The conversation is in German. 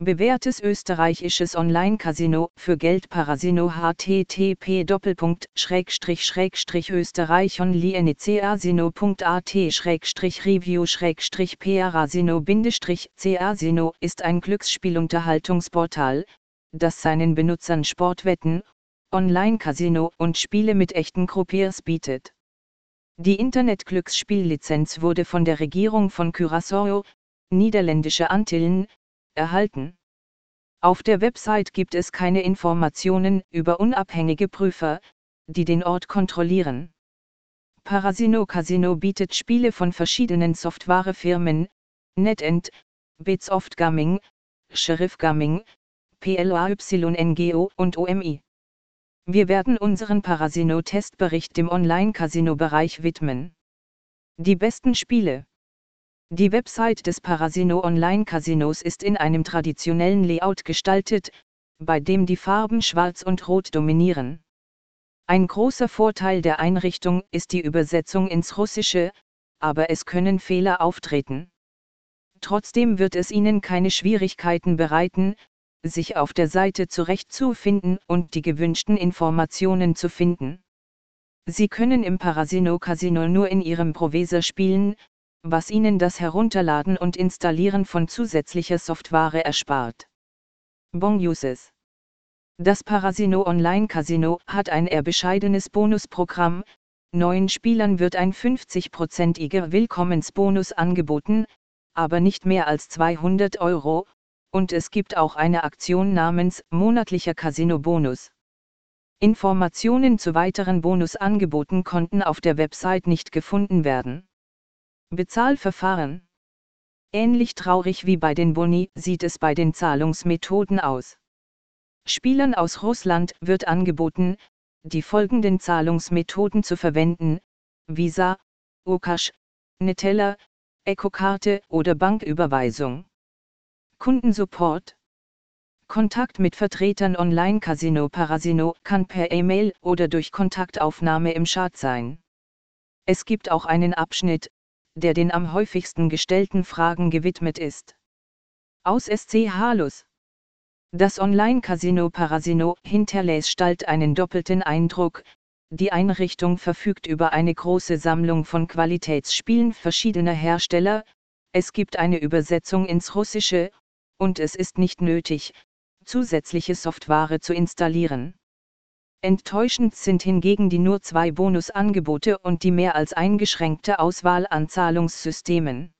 Bewährtes österreichisches Online-Casino für Geld Parasino http österreichonlienecasino.at review parasino casino ist ein Glücksspielunterhaltungsportal, das seinen Benutzern Sportwetten, Online-Casino und Spiele mit echten Croupiers bietet. Die Internet-Glücksspiellizenz wurde von der Regierung von Curaçao, Niederländische Antillen, erhalten. Auf der Website gibt es keine Informationen über unabhängige Prüfer, die den Ort kontrollieren. Parasino Casino bietet Spiele von verschiedenen Softwarefirmen, NetEnt, Bitsoft Gaming, Sheriff Gaming, PLAYNGO und OMI. Wir werden unseren Parasino-Testbericht dem Online-Casino-Bereich widmen. Die besten Spiele. Die Website des Parasino Online Casinos ist in einem traditionellen Layout gestaltet, bei dem die Farben Schwarz und Rot dominieren. Ein großer Vorteil der Einrichtung ist die Übersetzung ins Russische, aber es können Fehler auftreten. Trotzdem wird es Ihnen keine Schwierigkeiten bereiten, sich auf der Seite zurechtzufinden und die gewünschten Informationen zu finden. Sie können im Parasino Casino nur in Ihrem Provisor spielen, was Ihnen das Herunterladen und Installieren von zusätzlicher Software erspart. Bon Uses Das Parasino Online Casino hat ein eher bescheidenes Bonusprogramm, neuen Spielern wird ein 50%iger Willkommensbonus angeboten, aber nicht mehr als 200 Euro, und es gibt auch eine Aktion namens monatlicher Casino-Bonus. Informationen zu weiteren Bonusangeboten konnten auf der Website nicht gefunden werden. Bezahlverfahren. Ähnlich traurig wie bei den Boni sieht es bei den Zahlungsmethoden aus. Spielern aus Russland wird angeboten, die folgenden Zahlungsmethoden zu verwenden: Visa, Okash, Netella, Ecokarte oder Banküberweisung. Kundensupport. Kontakt mit Vertretern Online Casino Parasino kann per E-Mail oder durch Kontaktaufnahme im Chat sein. Es gibt auch einen Abschnitt, der den am häufigsten gestellten Fragen gewidmet ist. Aus SC Halus. Das Online-Casino Parasino hinterlässt einen doppelten Eindruck, die Einrichtung verfügt über eine große Sammlung von Qualitätsspielen verschiedener Hersteller, es gibt eine Übersetzung ins Russische, und es ist nicht nötig, zusätzliche Software zu installieren. Enttäuschend sind hingegen die nur zwei Bonusangebote und die mehr als eingeschränkte Auswahl an Zahlungssystemen.